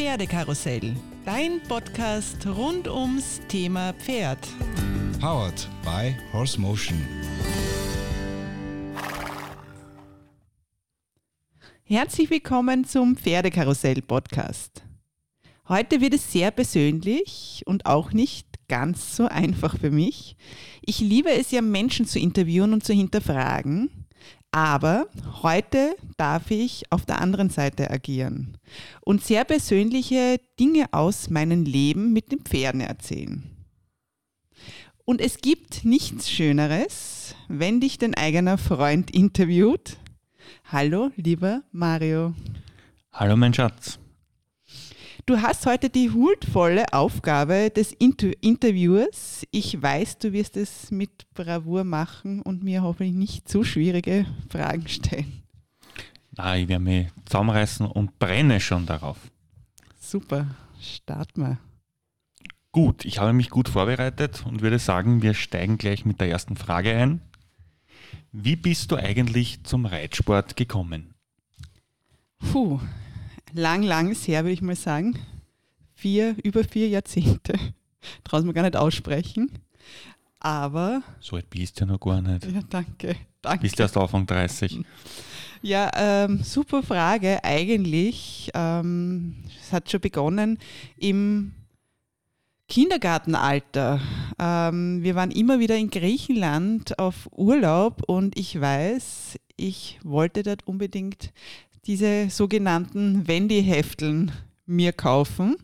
Pferdekarussell, dein Podcast rund ums Thema Pferd. Powered by Horse Motion. Herzlich willkommen zum Pferdekarussell Podcast. Heute wird es sehr persönlich und auch nicht ganz so einfach für mich. Ich liebe es ja, Menschen zu interviewen und zu hinterfragen. Aber heute darf ich auf der anderen Seite agieren und sehr persönliche Dinge aus meinem Leben mit den Pferden erzählen. Und es gibt nichts Schöneres, wenn dich dein eigener Freund interviewt. Hallo, lieber Mario. Hallo, mein Schatz. Du hast heute die huldvolle Aufgabe des Inter Interviewers. Ich weiß, du wirst es mit Bravour machen und mir hoffentlich nicht zu schwierige Fragen stellen. Nein, ich werde mich zusammenreißen und brenne schon darauf. Super, starten wir. Gut, ich habe mich gut vorbereitet und würde sagen, wir steigen gleich mit der ersten Frage ein. Wie bist du eigentlich zum Reitsport gekommen? Puh, lang, lang ist her, würde ich mal sagen. Vier, über vier Jahrzehnte. Traut man gar nicht aussprechen. Aber. So alt bist du ja noch gar nicht. Ja, danke. danke. Bist du erst Anfang 30. Ja, ähm, super Frage. Eigentlich, ähm, es hat schon begonnen im Kindergartenalter. Ähm, wir waren immer wieder in Griechenland auf Urlaub und ich weiß, ich wollte dort unbedingt diese sogenannten Wendy-Hefteln mir kaufen,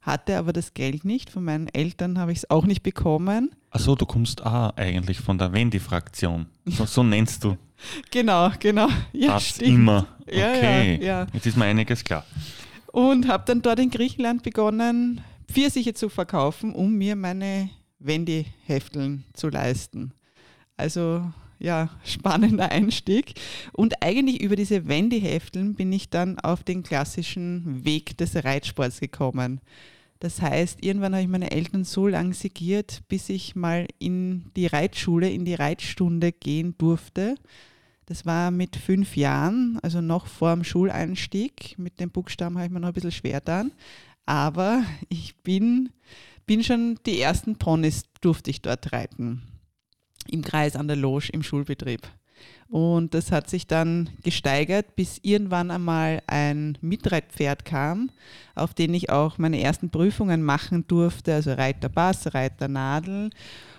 hatte aber das Geld nicht. Von meinen Eltern habe ich es auch nicht bekommen. Achso, du kommst auch eigentlich von der Wendy-Fraktion. So, so, nennst du. genau, genau. Ja, das stimmt. immer. Okay, ja, ja, jetzt ist mir einiges klar. Und habe dann dort in Griechenland begonnen, Pfirsiche zu verkaufen, um mir meine Wendy-Hefteln zu leisten. Also ja, spannender Einstieg. Und eigentlich über diese Wendy-Hefteln bin ich dann auf den klassischen Weg des Reitsports gekommen. Das heißt, irgendwann habe ich meine Eltern so lange segiert, bis ich mal in die Reitschule, in die Reitstunde gehen durfte. Das war mit fünf Jahren, also noch vor dem Schuleinstieg. Mit dem Buchstaben habe ich mir noch ein bisschen schwer dann. Aber ich bin, bin schon die ersten Ponys durfte ich dort reiten im Kreis an der Loge im Schulbetrieb. Und das hat sich dann gesteigert, bis irgendwann einmal ein Mitreitpferd kam, auf den ich auch meine ersten Prüfungen machen durfte, also Reiter Bass, Reiter Nadel.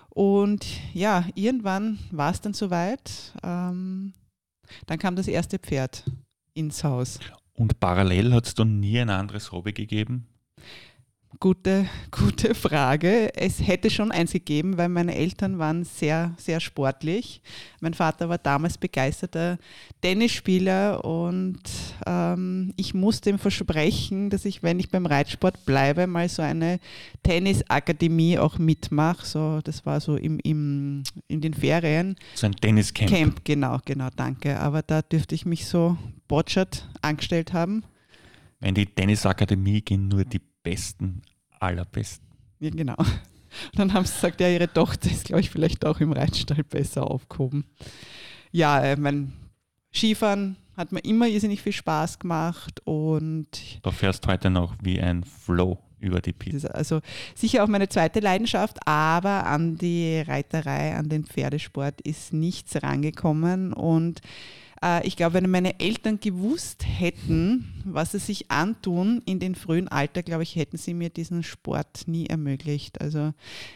Und ja, irgendwann war es dann soweit. Ähm, dann kam das erste Pferd ins Haus. Und parallel hat es dann nie ein anderes Hobby gegeben? Gute, gute Frage. Es hätte schon eins gegeben, weil meine Eltern waren sehr, sehr sportlich. Mein Vater war damals begeisterter Tennisspieler und ähm, ich musste ihm versprechen, dass ich, wenn ich beim Reitsport bleibe, mal so eine Tennisakademie auch mitmache. So, das war so im, im, in den Ferien. So ein Tenniscamp. Camp, genau, genau, danke. Aber da dürfte ich mich so botschert angestellt haben. Wenn die Tennisakademie gehen nur die Besten aller Besten. Ja, genau. dann haben sie gesagt, ja, ihre Tochter ist, glaube ich, vielleicht auch im Reitstall besser aufgehoben. Ja, äh, mein Skifahren hat mir immer irrsinnig viel Spaß gemacht und. Du fährst heute noch wie ein Flow über die Piste. Also sicher auch meine zweite Leidenschaft, aber an die Reiterei, an den Pferdesport ist nichts rangekommen und ich glaube, wenn meine Eltern gewusst hätten, was sie sich antun in den frühen Alter, glaube ich, hätten sie mir diesen Sport nie ermöglicht. Also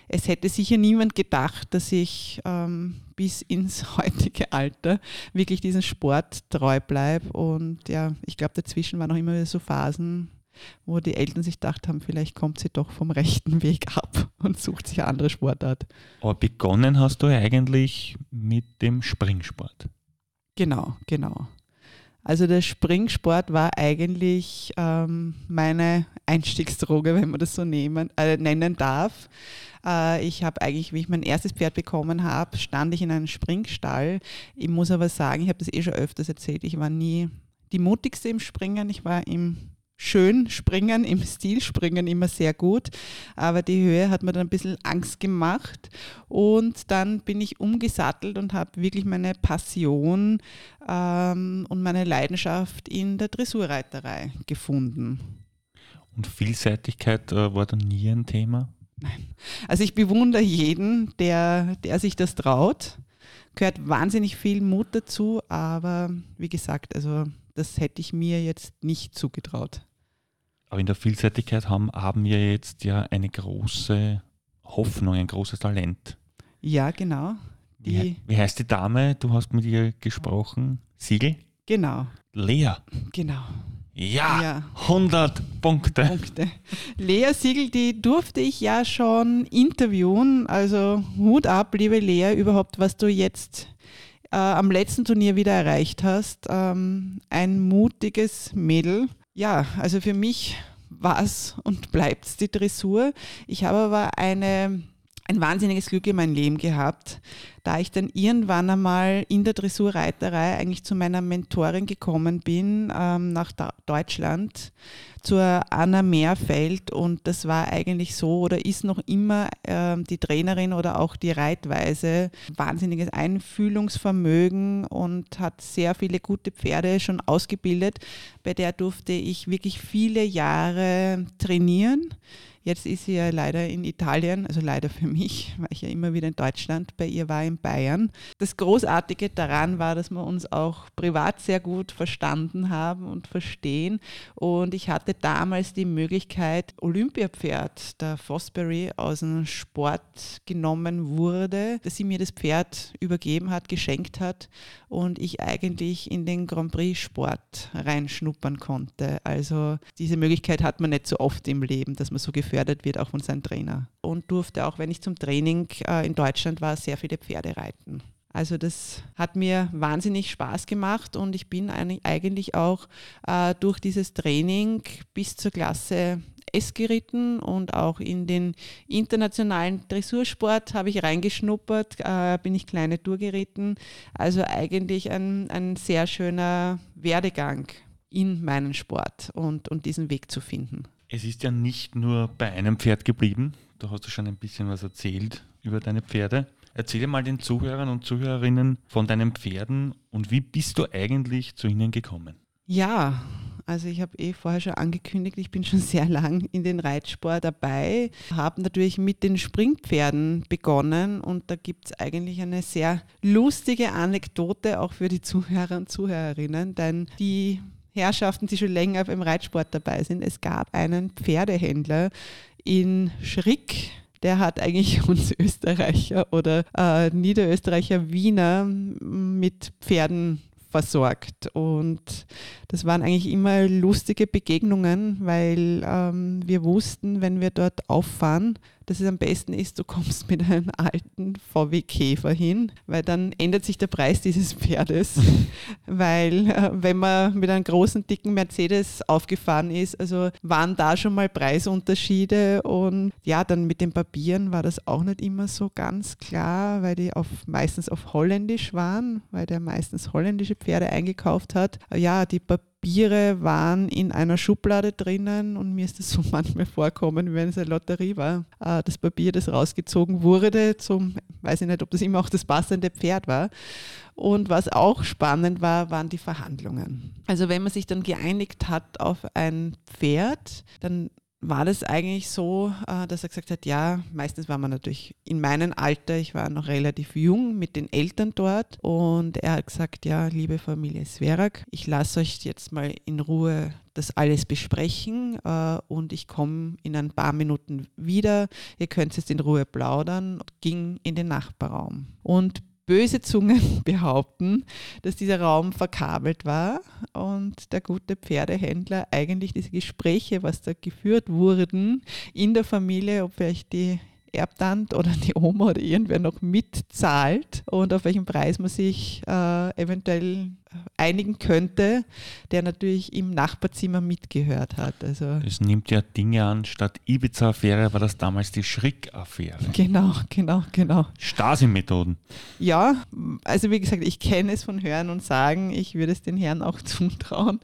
es hätte sicher niemand gedacht, dass ich ähm, bis ins heutige Alter wirklich diesen Sport treu bleibe. Und ja, ich glaube, dazwischen waren auch immer wieder so Phasen, wo die Eltern sich gedacht haben, vielleicht kommt sie doch vom rechten Weg ab und sucht sich eine andere Sportart. Aber begonnen hast du eigentlich mit dem Springsport. Genau, genau. Also der Springsport war eigentlich ähm, meine Einstiegsdroge, wenn man das so nehmen, äh, nennen darf. Äh, ich habe eigentlich, wie ich mein erstes Pferd bekommen habe, stand ich in einem Springstall. Ich muss aber sagen, ich habe das eh schon öfters erzählt, ich war nie die mutigste im Springen. Ich war im schön springen, im Stil springen immer sehr gut, aber die Höhe hat mir dann ein bisschen Angst gemacht und dann bin ich umgesattelt und habe wirklich meine Passion ähm, und meine Leidenschaft in der Dressurreiterei gefunden. Und Vielseitigkeit äh, war dann nie ein Thema? Nein. Also ich bewundere jeden, der, der sich das traut. Gehört wahnsinnig viel Mut dazu, aber wie gesagt, also das hätte ich mir jetzt nicht zugetraut. Aber in der Vielseitigkeit haben, haben wir jetzt ja eine große Hoffnung, ein großes Talent. Ja, genau. Wie, wie heißt die Dame? Du hast mit ihr gesprochen. Siegel? Genau. Lea. Genau. Ja, Ja. 100 Punkte. Punkte. Lea Siegel, die durfte ich ja schon interviewen. Also Hut ab, liebe Lea, überhaupt, was du jetzt äh, am letzten Turnier wieder erreicht hast. Ähm, ein mutiges Mädel. Ja, also für mich war es und bleibt es die Dressur. Ich habe aber eine, ein wahnsinniges Glück in meinem Leben gehabt, da ich dann irgendwann einmal in der Dressurreiterei eigentlich zu meiner Mentorin gekommen bin, ähm, nach da Deutschland, zur Anna Meerfeld. Und das war eigentlich so oder ist noch immer ähm, die Trainerin oder auch die Reitweise. Wahnsinniges Einfühlungsvermögen und hat sehr viele gute Pferde schon ausgebildet. Bei der durfte ich wirklich viele Jahre trainieren. Jetzt ist sie ja leider in Italien, also leider für mich, weil ich ja immer wieder in Deutschland bei ihr war in Bayern. Das Großartige daran war, dass wir uns auch privat sehr gut verstanden haben und verstehen. Und ich hatte damals die Möglichkeit, Olympiapferd, der Fosbury, aus dem Sport genommen wurde, dass sie mir das Pferd übergeben hat, geschenkt hat und ich eigentlich in den Grand Prix Sport reinschnuppern konnte. Also diese Möglichkeit hat man nicht so oft im Leben, dass man so gefördert wird, auch von seinem Trainer. Und durfte auch, wenn ich zum Training äh, in Deutschland war, sehr viele Pferde reiten. Also das hat mir wahnsinnig Spaß gemacht und ich bin eigentlich auch äh, durch dieses Training bis zur Klasse S geritten und auch in den internationalen Dressursport habe ich reingeschnuppert, äh, bin ich kleine Tour geritten. Also eigentlich ein, ein sehr schöner Werdegang in meinen Sport und, und diesen Weg zu finden. Es ist ja nicht nur bei einem Pferd geblieben. Du hast ja schon ein bisschen was erzählt über deine Pferde. Erzähle mal den Zuhörern und Zuhörerinnen von deinen Pferden und wie bist du eigentlich zu ihnen gekommen? Ja, also ich habe eh vorher schon angekündigt, ich bin schon sehr lang in den Reitsport dabei, habe natürlich mit den Springpferden begonnen und da gibt es eigentlich eine sehr lustige Anekdote auch für die Zuhörer und Zuhörerinnen, denn die Herrschaften, die schon länger im Reitsport dabei sind, es gab einen Pferdehändler in Schrick, der hat eigentlich uns Österreicher oder äh, Niederösterreicher Wiener mit Pferden versorgt. Und das waren eigentlich immer lustige Begegnungen, weil ähm, wir wussten, wenn wir dort auffahren, dass es am besten ist, du kommst mit einem alten VW Käfer hin, weil dann ändert sich der Preis dieses Pferdes. weil äh, wenn man mit einem großen, dicken Mercedes aufgefahren ist, also waren da schon mal Preisunterschiede und ja, dann mit den Papieren war das auch nicht immer so ganz klar, weil die auf, meistens auf Holländisch waren, weil der meistens holländische Pferde eingekauft hat. Ja, die Papiere Papiere waren in einer Schublade drinnen und mir ist das so manchmal vorkommen, wie wenn es eine Lotterie war. Äh, Das Papier, das rausgezogen wurde, zum, weiß ich nicht, ob das immer auch das passende Pferd war. Und was auch spannend war, waren die Verhandlungen. Also wenn man sich dann geeinigt hat auf ein Pferd, dann war das eigentlich so, äh, dass er gesagt hat, ja, meistens war man natürlich in meinem Alter, ich war noch relativ jung mit den Eltern dort und er hat gesagt, ja, liebe Familie Sverak, ich lasse euch jetzt mal in Ruhe das alles besprechen äh, und ich komme in ein paar Minuten wieder, ihr könnt jetzt in Ruhe plaudern, ging in den Nachbarraum. Und böse Zungen behaupten, dass dieser Raum verkabelt war und der gute Pferdehändler eigentlich diese Gespräche, was da geführt wurden in der Familie, ob vielleicht die Erbtant oder die Oma oder irgendwer noch mitzahlt und auf welchen Preis man sich äh, eventuell einigen könnte, der natürlich im Nachbarzimmer mitgehört hat. Also Es nimmt ja Dinge an, statt Ibiza-Affäre war das damals die Schrick-Affäre. genau, genau, genau. Stasi-Methoden. Ja, also wie gesagt, ich kenne es von Hören und Sagen, ich würde es den Herren auch zutrauen.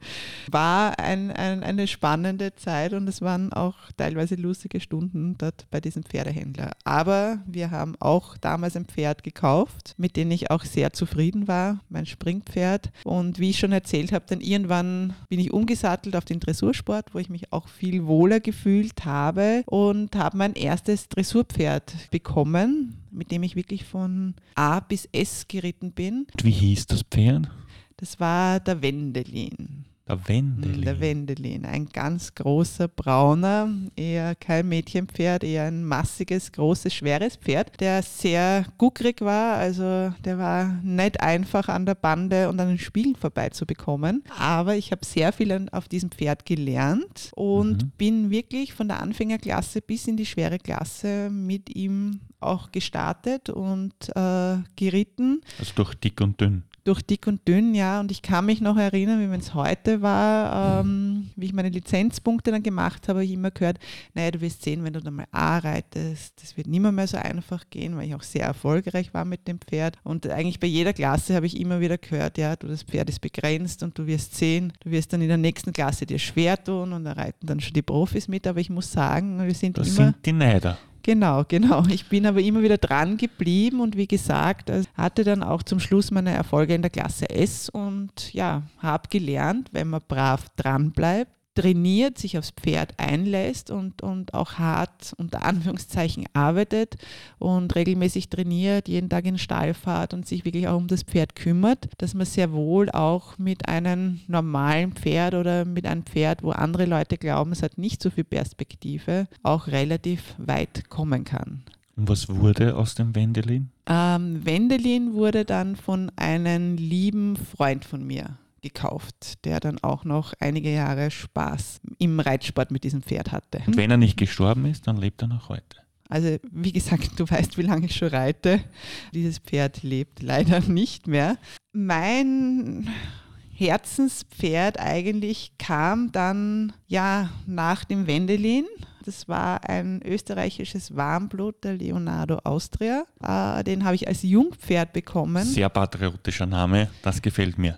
War ein, ein, eine spannende Zeit und es waren auch teilweise lustige Stunden dort bei diesem Pferdehändler. Aber wir haben auch damals ein Pferd gekauft, mit dem ich auch sehr zufrieden war, mein Springpferd. Und wie ich schon erzählt habe, dann irgendwann bin ich umgesattelt auf den Dressursport, wo ich mich auch viel wohler gefühlt habe und habe mein erstes Dressurpferd bekommen, mit dem ich wirklich von A bis S geritten bin. Und wie hieß das Pferd? Das war der Wendelin. Der Wendelin. Der Wendelin, ein ganz großer, brauner, eher kein Mädchenpferd, eher ein massiges, großes, schweres Pferd, der sehr guckrig war. Also der war nicht einfach an der Bande und an den Spielen vorbeizubekommen. Aber ich habe sehr viel auf diesem Pferd gelernt und Mhm. bin wirklich von der Anfängerklasse bis in die schwere Klasse mit ihm auch gestartet und äh, geritten Also durch dick und dünn. Durch dick und dünn, ja. Und ich kann mich noch erinnern, wie wenn es heute war, ähm, wie ich meine Lizenzpunkte dann gemacht habe, habe ich immer gehört, naja, du wirst sehen, wenn du dann mal A reitest, das wird nimmer mehr so einfach gehen, weil ich auch sehr erfolgreich war mit dem Pferd. Und eigentlich bei jeder Klasse habe ich immer wieder gehört, ja, du, das Pferd ist begrenzt und du wirst sehen, du wirst dann in der nächsten Klasse dir schwer tun und da reiten dann schon die Profis mit. Aber ich muss sagen, wir sind Das immer... sind die Neider. Genau, genau. Ich bin aber immer wieder dran geblieben und wie gesagt, also hatte dann auch zum Schluss meine Erfolge in der Klasse S und ja, habe gelernt, wenn man brav dran bleibt, trainiert, sich aufs Pferd einlässt und, und auch hart unter Anführungszeichen arbeitet und regelmäßig trainiert, jeden Tag in den Stall fährt und sich wirklich auch um das Pferd kümmert, dass man sehr wohl auch mit einem normalen Pferd oder mit einem Pferd, wo andere Leute glauben, es hat nicht so viel Perspektive, auch relativ weit kommen kann. Und was wurde aus dem Wendelin? Ähm, Wendelin wurde dann von einem lieben Freund von mir gekauft, der dann auch noch einige Jahre Spaß im Reitsport mit diesem Pferd hatte. Und wenn er nicht gestorben ist, dann lebt er noch heute. Also wie gesagt, du weißt, wie lange ich schon reite. Dieses Pferd lebt leider nicht mehr. Mein Herzenspferd eigentlich kam dann ja nach dem Wendelin. Das war ein österreichisches Warmblut, der Leonardo Austria. Äh, den habe ich als Jungpferd bekommen. Sehr patriotischer Name, das gefällt mir.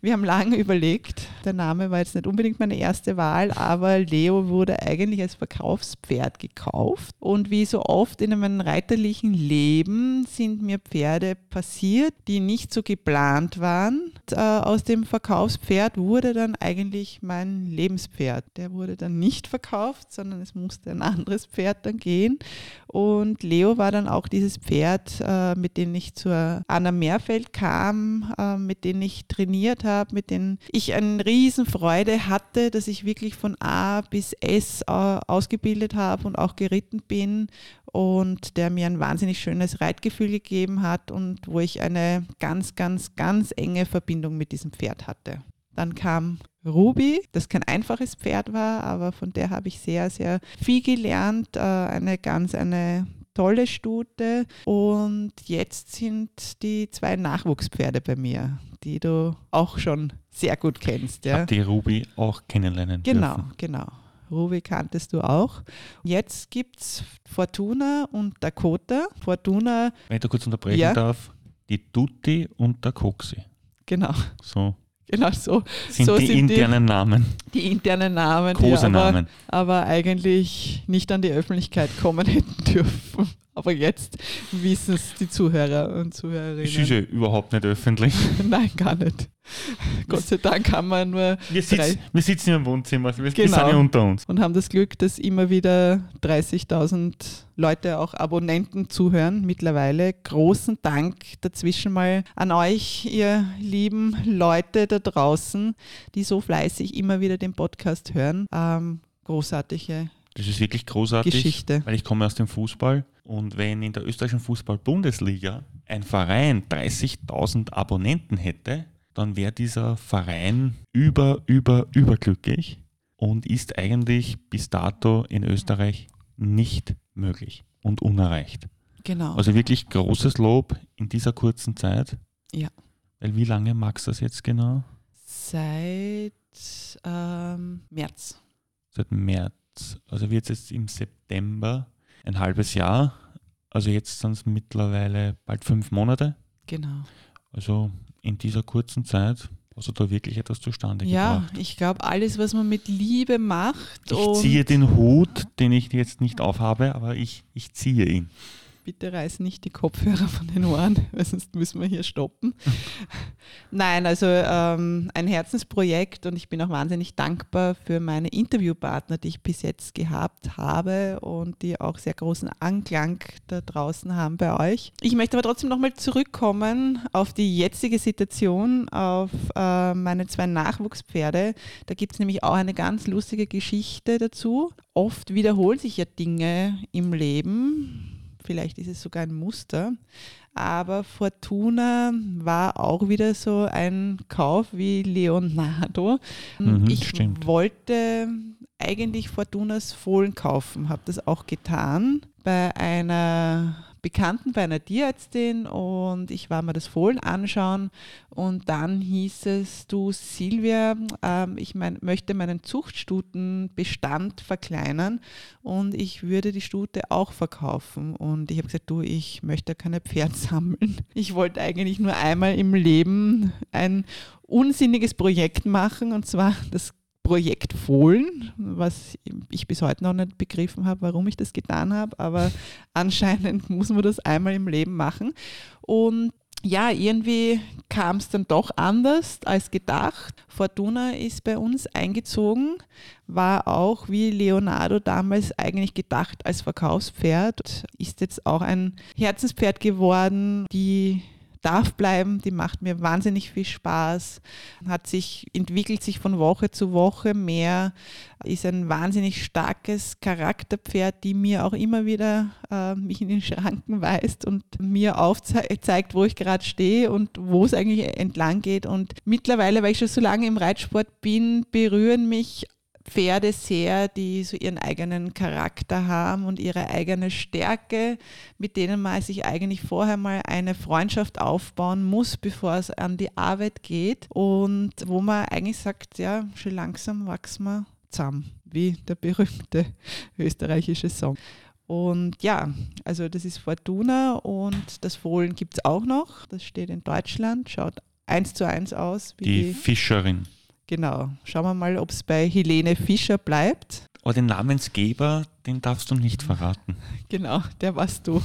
Wir haben lange überlegt. Der Name war jetzt nicht unbedingt meine erste Wahl, aber Leo wurde eigentlich als Verkaufspferd gekauft. Und wie so oft in meinem reiterlichen Leben sind mir Pferde passiert, die nicht so geplant waren. Und, äh, aus dem Verkaufspferd wurde dann eigentlich mein Lebenspferd. Der wurde dann nicht verkauft, sondern es musste ein anderes Pferd dann gehen. Und Leo war dann auch dieses Pferd, äh, mit dem ich zur Anna Meerfeld kam, äh, mit dem ich trainiert habe, mit dem ich eine Riesenfreude hatte, dass ich wirklich von A bis S äh, ausgebildet habe und auch geritten bin und der mir ein wahnsinnig schönes Reitgefühl gegeben hat und wo ich eine ganz, ganz, ganz enge Verbindung mit diesem Pferd hatte. Dann kam Ruby, das kein einfaches Pferd war, aber von der habe ich sehr, sehr viel gelernt. Äh, Eine ganz, eine tolle Stute. Und jetzt sind die zwei Nachwuchspferde bei mir, die du auch schon sehr gut kennst. Ja? die Ruby auch kennenlernen Genau, dürfen. genau. Ruby kanntest du auch. Jetzt gibt es Fortuna und Dakota. Fortuna, Wenn ich da kurz unterbrechen Ja. darf, die Tutti und der Coxi. genau, So genau so. sind So die sind die- internen Namen, Die internen Namen, die aber, aber eigentlich nicht an die Öffentlichkeit kommen hätten dürfen. Aber jetzt wissen es die Zuhörer und Zuhörerinnen. Ist ja überhaupt nicht öffentlich. Nein, gar nicht. Gott sei Dank haben wir nur Wir, sitz, wir sitzen im Wohnzimmer, wir, wir Genau. sind ja unter uns. und haben das Glück, dass immer wieder 30.000 Leute, auch Abonnenten zuhören mittlerweile. Großen Dank dazwischen mal an euch, ihr lieben Leute da draußen, die so fleißig immer wieder den Podcast hören. Ähm, großartige Das ist wirklich großartig, Geschichte. weil ich komme aus dem Fußball und wenn in der österreichischen Fußball-Bundesliga ein Verein 30.000 Abonnenten hätte, dann wäre dieser Verein über, über, überglücklich und ist eigentlich bis dato in Österreich nicht möglich und unerreicht. Genau. Also wirklich großes Lob in dieser kurzen Zeit. Ja. Weil wie lange magst du das jetzt genau? Seit ähm, März. Seit März. Also wird es jetzt im September ein halbes Jahr. Also jetzt sind es mittlerweile bald fünf Monate. Genau. Also in dieser kurzen Zeit hast du da wirklich etwas zustande Ja, gebracht. ich glaube, alles, was man mit Liebe macht. Ich ziehe den Hut, den ich jetzt nicht aufhabe, aber ich, ich ziehe ihn. Bitte reiß nicht die Kopfhörer von den Ohren, weil sonst müssen wir hier stoppen. Nein, also ähm, ein Herzensprojekt und ich bin auch wahnsinnig dankbar für meine Interviewpartner, die ich bis jetzt gehabt habe und die auch sehr großen Anklang da draußen haben bei euch. Ich möchte aber trotzdem nochmal zurückkommen auf die jetzige Situation, auf äh, meine zwei Nachwuchspferde. Da gibt es nämlich auch eine ganz lustige Geschichte dazu. Oft wiederholen sich ja Dinge im Leben vielleicht ist es sogar ein Muster. Aber Fortuna war auch wieder so ein Kauf wie Leonardo. Mhm, ich stimmt. wollte eigentlich Fortunas Fohlen kaufen, habe das auch getan bei einer Bekannten bei einer Tierärztin und ich war mir das Fohlen anschauen und dann hieß es, du Silvia, ähm, ich mein, möchte meinen Zuchtstutenbestand verkleinern und ich würde die Stute auch verkaufen und ich habe gesagt, du, ich möchte keine Pferd sammeln. Ich wollte eigentlich nur einmal im Leben ein unsinniges Projekt machen und zwar das Projekt Fohlen, was ich bis heute noch nicht begriffen habe, warum ich das getan habe, aber anscheinend muss man das einmal im Leben machen. Und ja, irgendwie kam es dann doch anders als gedacht. Fortuna ist bei uns eingezogen, war auch wie Leonardo damals eigentlich gedacht als Verkaufspferd, ist jetzt auch ein Herzenspferd geworden, die darf bleiben, die macht mir wahnsinnig viel Spaß, hat sich, entwickelt sich von Woche zu Woche mehr, ist ein wahnsinnig starkes Charakterpferd, die mir auch immer wieder äh, mich in den Schranken weist und mir aufzeigt, wo ich gerade stehe und wo es eigentlich entlang geht. Und mittlerweile, weil ich schon so lange im Reitsport bin, berühren mich Pferde sehr, die so ihren eigenen Charakter haben und ihre eigene Stärke, mit denen man sich eigentlich vorher mal eine Freundschaft aufbauen muss, bevor es an die Arbeit geht und wo man eigentlich sagt, ja, schon langsam wachsen wir zusammen, wie der berühmte österreichische Song. Und ja, also das ist Fortuna und das Fohlen gibt es auch noch. Das steht in Deutschland, schaut eins zu eins aus. die, die Fischerin. Genau. Schauen wir mal, ob es bei Helene Fischer bleibt. Aber den Namensgeber, den darfst du nicht verraten. Genau, der warst du.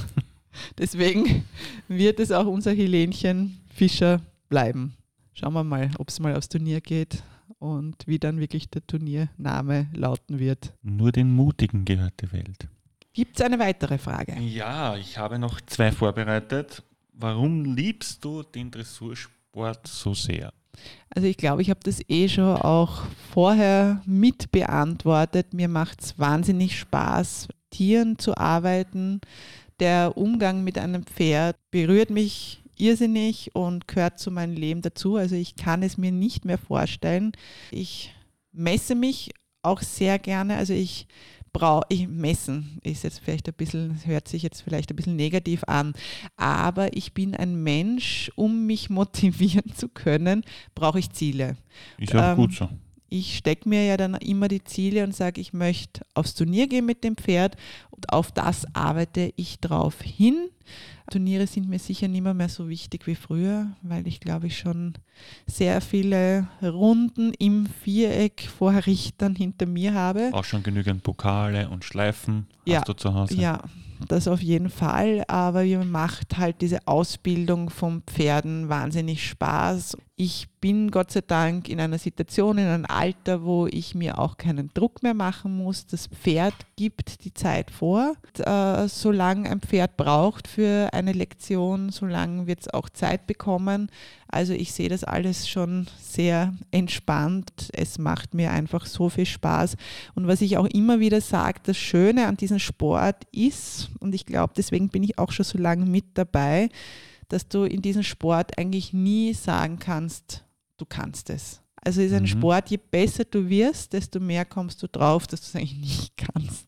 Deswegen wird es auch unser Helenchen Fischer bleiben. Schauen wir mal, ob es mal aufs Turnier geht und wie dann wirklich der Turniername lauten wird. Nur den Mutigen gehört die Welt. Gibt es eine weitere Frage? Ja, ich habe noch zwei vorbereitet. Warum liebst du den Dressursport so sehr? Also ich glaube, ich habe das eh schon auch vorher mit beantwortet. Mir macht es wahnsinnig Spaß, Tieren zu arbeiten. Der Umgang mit einem Pferd berührt mich irrsinnig und gehört zu meinem Leben dazu. Also ich kann es mir nicht mehr vorstellen. Ich messe mich auch sehr gerne. Also ich brauche ich messen ist jetzt vielleicht ein bisschen hört sich jetzt vielleicht ein bisschen negativ an, aber ich bin ein Mensch, um mich motivieren zu können, brauche ich Ziele. Ist ja ähm, gut so. Ich stecke mir ja dann immer die Ziele und sage, ich möchte aufs Turnier gehen mit dem Pferd und auf das arbeite ich drauf hin. Turniere sind mir sicher nicht mehr, mehr so wichtig wie früher, weil ich glaube ich schon sehr viele Runden im Viereck vor Richtern hinter mir habe. Auch schon genügend Pokale und Schleifen ja, hast du zu Hause. Ja, das auf jeden Fall, aber mir macht halt diese Ausbildung von Pferden wahnsinnig Spaß. Ich bin Gott sei Dank in einer Situation, in einem Alter, wo ich mir auch keinen Druck mehr machen muss. Das Pferd gibt die Zeit vor. Äh, solange ein Pferd braucht für eine Lektion, solange wird es auch Zeit bekommen. Also ich sehe das alles schon sehr entspannt. Es macht mir einfach so viel Spaß. Und was ich auch immer wieder sage, das Schöne an diesem Sport ist, und ich glaube, deswegen bin ich auch schon so lange mit dabei, dass du in diesem Sport eigentlich nie sagen kannst, du kannst es. Also ist ein mhm. Sport, je besser du wirst, desto mehr kommst du drauf, dass du es eigentlich nicht kannst.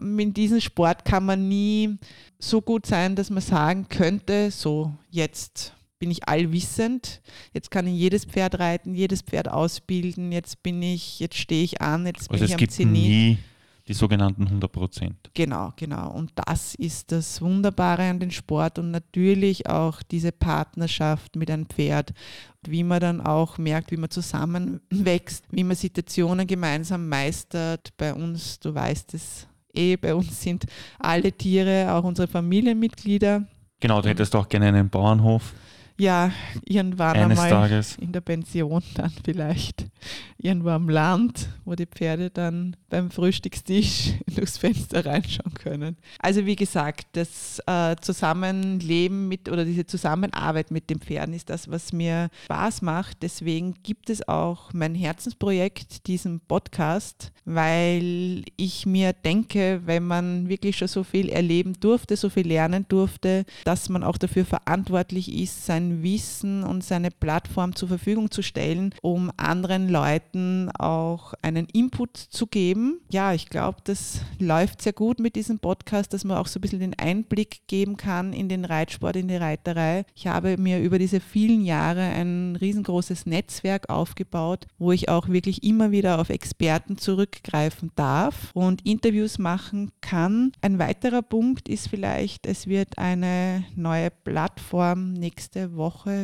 In diesem Sport kann man nie so gut sein, dass man sagen könnte, so jetzt bin ich allwissend, jetzt kann ich jedes Pferd reiten, jedes Pferd ausbilden, jetzt bin ich, jetzt stehe ich an, jetzt also bin ich am Zenit. Die sogenannten 100 Prozent. Genau, genau. Und das ist das Wunderbare an dem Sport und natürlich auch diese Partnerschaft mit einem Pferd, wie man dann auch merkt, wie man zusammenwächst, wie man Situationen gemeinsam meistert. Bei uns, du weißt es, eh bei uns sind alle Tiere, auch unsere Familienmitglieder. Genau, du hättest auch gerne einen Bauernhof. Ja, irgendwann Eines einmal Tages. in der Pension dann vielleicht. Irgendwo am Land, wo die Pferde dann beim Frühstückstisch durchs Fenster reinschauen können. Also wie gesagt, das äh, Zusammenleben mit oder diese Zusammenarbeit mit den Pferden ist das, was mir Spaß macht. Deswegen gibt es auch mein Herzensprojekt, diesen Podcast, weil ich mir denke, wenn man wirklich schon so viel erleben durfte, so viel lernen durfte, dass man auch dafür verantwortlich ist, sein Wissen und seine Plattform zur Verfügung zu stellen, um anderen Leuten auch einen Input zu geben. Ja, ich glaube, das läuft sehr gut mit diesem Podcast, dass man auch so ein bisschen den Einblick geben kann in den Reitsport, in die Reiterei. Ich habe mir über diese vielen Jahre ein riesengroßes Netzwerk aufgebaut, wo ich auch wirklich immer wieder auf Experten zurückgreifen darf und Interviews machen kann. Ein weiterer Punkt ist vielleicht, es wird eine neue Plattform nächste Woche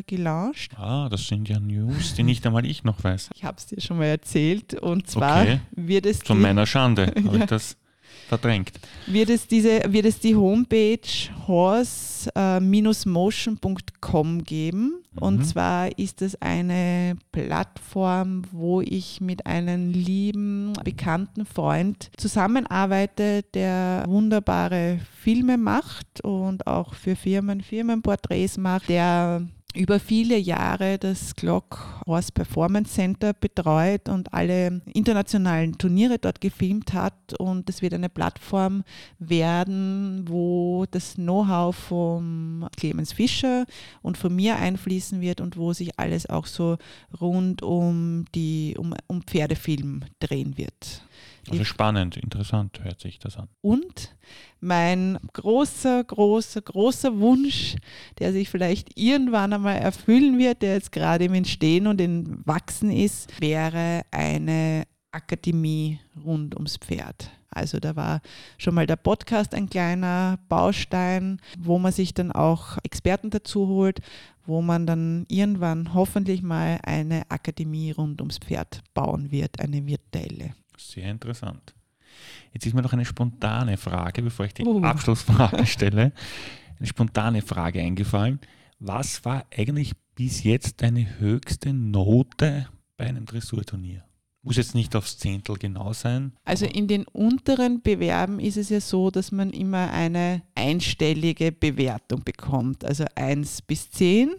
gelauncht. Ah, das sind ja News, die nicht einmal ich noch weiß. Ich habe es dir schon mal erzählt. Und zwar Okay. wird es Zu meiner Schande habe Ja. ich das verdrängt. wird es, diese, wird es die Homepage horse-motion.com geben. Mhm. Und zwar ist es eine Plattform, wo ich mit einem lieben, bekannten Freund zusammenarbeite, der wunderbare Filme macht und auch für Firmen Firmenporträts macht, der über viele Jahre das Glock Horse Performance Center betreut und alle internationalen Turniere dort gefilmt hat. Und es wird eine Plattform werden, wo das Know-how vom Clemens Fischer und von mir einfließen wird und wo sich alles auch so rund um, die, um, um Pferdefilm drehen wird. Also spannend, interessant hört sich das an. Und mein großer, großer, großer Wunsch, der sich vielleicht irgendwann einmal erfüllen wird, der jetzt gerade im Entstehen und im Wachsen ist, wäre eine Akademie rund ums Pferd. Also da war schon mal der Podcast ein kleiner Baustein, wo man sich dann auch Experten dazu holt, wo man dann irgendwann hoffentlich mal eine Akademie rund ums Pferd bauen wird, eine virtuelle. Sehr interessant. Jetzt ist mir noch eine spontane Frage, bevor ich die Uh. Abschlussfrage stelle. Eine spontane Frage eingefallen. Was war eigentlich bis jetzt deine höchste Note bei einem Dressurturnier? Muss jetzt nicht aufs Zehntel genau sein. Also in den unteren Bewerben ist es ja so, dass man immer eine einstellige Bewertung bekommt, also 1 bis 10.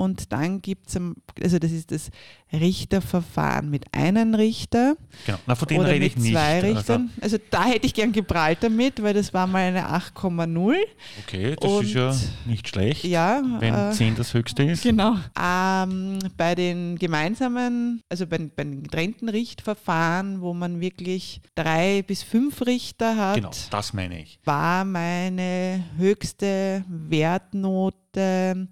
Und dann gibt es, also das ist das Richterverfahren mit einem Richter Genau. Na, von denen oder rede mit ich nicht. zwei Also, Richtern. Also, da hätte ich gern geprallt damit, weil das war mal eine 8,0. okay, das Und- ist ja nicht schlecht, Ja, wenn äh, 10 das höchste ist. Genau. Ähm, bei den gemeinsamen, also bei, bei den getrennten Richtverfahren, wo man wirklich drei bis fünf Richter hat, Genau, das meine ich. war meine höchste Wertnote,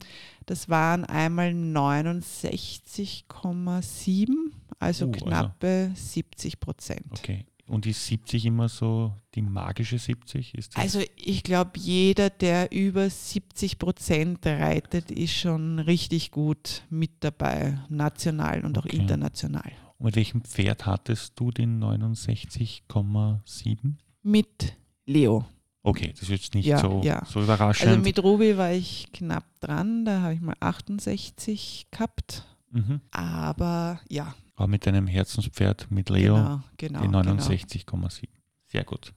das waren einmal 69,7, also Uh, also- knappe 70 Prozent. Okay. Und ist 70 immer so die magische 70? Ist das? Also ich glaube, jeder, der über 70 Prozent reitet, ist schon richtig gut mit dabei, national und auch Okay. international. Und mit welchem Pferd hattest du den 69,7? Mit Leo. Okay, das ist jetzt nicht Ja, so, ja. so überraschend. Also mit Ruby war ich knapp dran, da habe ich mal 68 gehabt. mhm. Aber ja, Aber mit deinem Herzenspferd, mit Leo, genau, genau. die genau. 69,7. Sehr gut.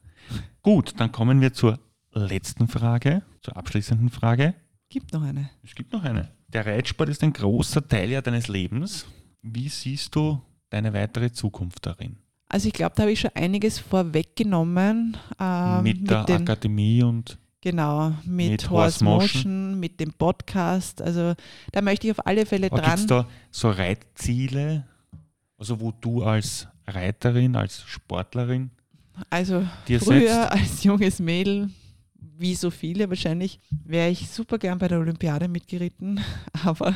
Gut, dann kommen wir zur letzten Frage, zur abschließenden Frage. Gibt noch eine. Es gibt noch eine. Der Reitsport ist ein großer Teil ja deines Lebens. Wie siehst du deine weitere Zukunft darin? Also ich glaube, da habe ich schon einiges vorweggenommen. ähm, mit der den, Akademie und Genau, mit, mit Horse Horse Motion, mit dem Podcast. Also da möchte ich auf alle Fälle gibt dran. es da so Reitziele, also wo du als Reiterin, als Sportlerin Also früher setzt? als junges Mädel, wie so viele wahrscheinlich, wäre ich super gern bei der Olympiade mitgeritten. Aber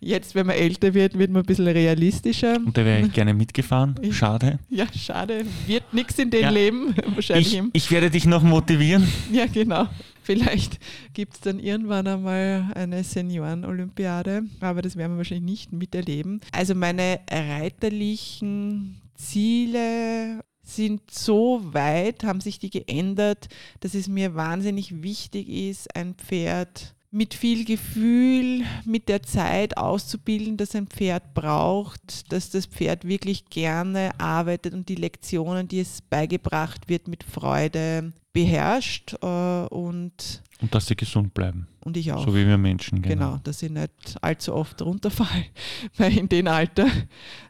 jetzt, wenn man älter wird, wird man ein bisschen realistischer. Und da wäre ich gerne mitgefahren. Schade. Ja, schade, wird nichts in dem Ja. Leben. Wahrscheinlich Ich, ich werde dich noch motivieren. Ja, genau. Vielleicht gibt es dann irgendwann einmal eine Senioren-Olympiade, aber das werden wir wahrscheinlich nicht miterleben. Also meine reiterlichen Ziele sind so weit, haben sich die geändert, dass es mir wahnsinnig wichtig ist, ein Pferd mit viel Gefühl, mit der Zeit auszubilden, dass ein Pferd braucht, dass das Pferd wirklich gerne arbeitet und die Lektionen, die es beigebracht wird, mit Freude beherrscht äh, und Und dass sie gesund bleiben. und ich auch. So wie wir Menschen. Genau, Genau. dass ich nicht allzu oft runterfall, weil in dem Alter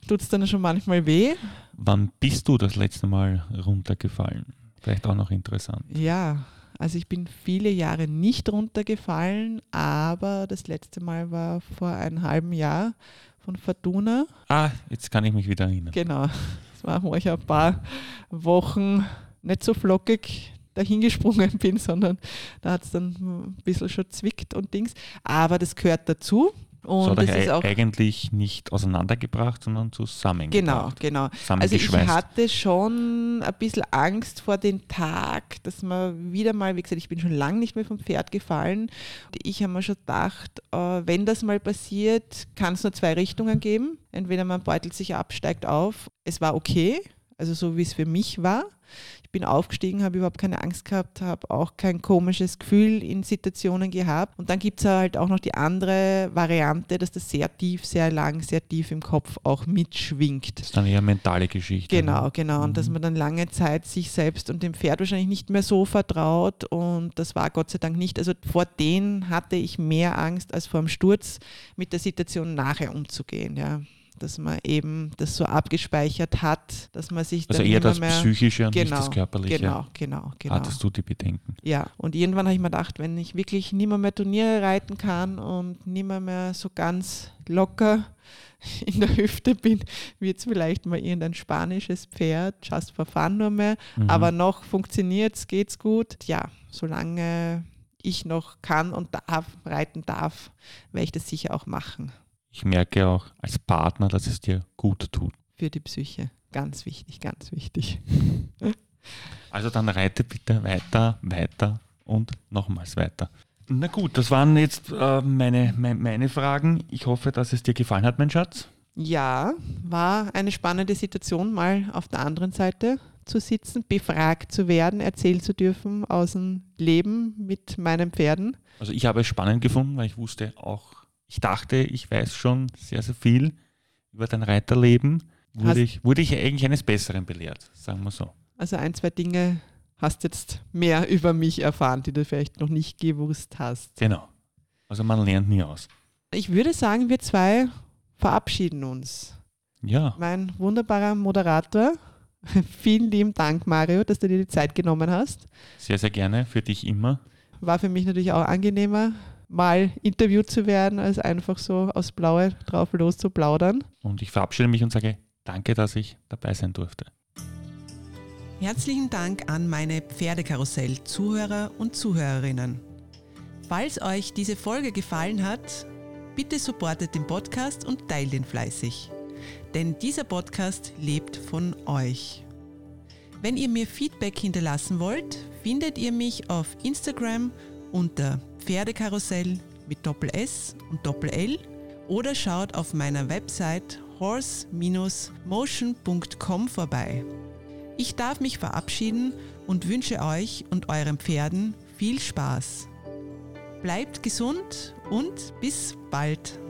tut es dann schon manchmal weh. Wann bist du das letzte Mal runtergefallen? Vielleicht auch noch interessant. Ja, also ich bin viele Jahre nicht runtergefallen, aber das letzte Mal war vor einem halben Jahr von Fortuna. Ah, jetzt kann ich mich wieder erinnern. Genau, das war, wo ich ein paar Wochen nicht so flockig dahingesprungen bin, sondern da hat es dann ein bisschen schon zwickt und Dings. Aber das gehört dazu. Das Und das euch ist auch eigentlich nicht auseinandergebracht, sondern Genau, zusammengebracht. genau. Also ich hatte schon ein bisschen Angst vor dem Tag, dass man wieder mal, wie gesagt, ich bin schon lange nicht mehr vom Pferd gefallen. Und ich habe mir schon gedacht, äh, wenn das mal passiert, kann es nur zwei Richtungen geben. Entweder man beutelt sich ab, steigt auf. Es war okay, also so wie es für mich war. Bin aufgestiegen, habe überhaupt keine Angst gehabt, habe auch kein komisches Gefühl in Situationen gehabt. Und dann gibt es halt auch noch die andere Variante, dass das sehr tief, sehr lang, sehr tief im Kopf auch mitschwingt. Das ist dann eher mentale Geschichte. Genau, ne? genau. Und dass man dann lange Zeit sich selbst und dem Pferd wahrscheinlich nicht mehr so vertraut. Und das war Gott sei Dank nicht. Also vor denen hatte ich mehr Angst als vor dem Sturz, mit der Situation nachher umzugehen. Ja. Dass man eben das so abgespeichert hat, dass man sich Also dann eher immer das mehr. Psychische und nicht genau, das Körperliche. Genau, genau, genau. Hattest du die Bedenken? Ja, und irgendwann habe ich mir gedacht, wenn ich wirklich nimmer mehr Turniere reiten kann und nimmer mehr so ganz locker in der Hüfte bin, wird es vielleicht mal irgendein spanisches Pferd, just for fun nur mehr. Mhm. Aber noch funktioniert es, geht's gut. Ja, solange ich noch kann und darf, reiten darf, werde ich das sicher auch machen Ich merke auch als Partner, dass es dir gut tut. für die Psyche. Ganz wichtig, ganz wichtig. Also dann reite bitte weiter, weiter und nochmals weiter. Na gut, das waren jetzt äh, meine, me- meine Fragen. Ich hoffe, dass es dir gefallen hat, mein Schatz. Ja, war eine spannende Situation, mal auf der anderen Seite zu sitzen, befragt zu werden, erzählen zu dürfen aus dem Leben mit meinen Pferden. Also ich habe es spannend gefunden, weil ich wusste auch, ich dachte, ich weiß schon sehr, sehr viel über dein Reiterleben. Hast- Wurde ich, wurde ich eigentlich eines Besseren belehrt, sagen wir so. Also ein, zwei Dinge hast jetzt mehr über mich erfahren, die du vielleicht noch nicht gewusst hast. Genau. Also man lernt nie aus. Ich würde sagen, wir zwei verabschieden uns. Ja, Mein wunderbarer Moderator, vielen lieben Dank, Mario, dass du dir die Zeit genommen hast. sehr, sehr gerne. Für dich immer. War für mich natürlich auch angenehmer, mal interviewt zu werden, als einfach so aus Blaue drauf los zu plaudern. Und ich verabschiede mich und sage danke, dass ich dabei sein durfte. Herzlichen Dank an meine Pferdekarussell-Zuhörer und Zuhörerinnen. Falls euch diese Folge gefallen hat, bitte supportet den Podcast und teilt ihn fleißig. Denn dieser Podcast lebt von euch. Wenn ihr mir Feedback hinterlassen wollt, findet ihr mich auf Instagram unter Pferdekarussell mit Doppel S und Doppel L oder schaut auf meiner Website horse-motion.com vorbei. Ich darf mich verabschieden und wünsche euch und euren Pferden viel Spaß. Bleibt gesund und bis bald.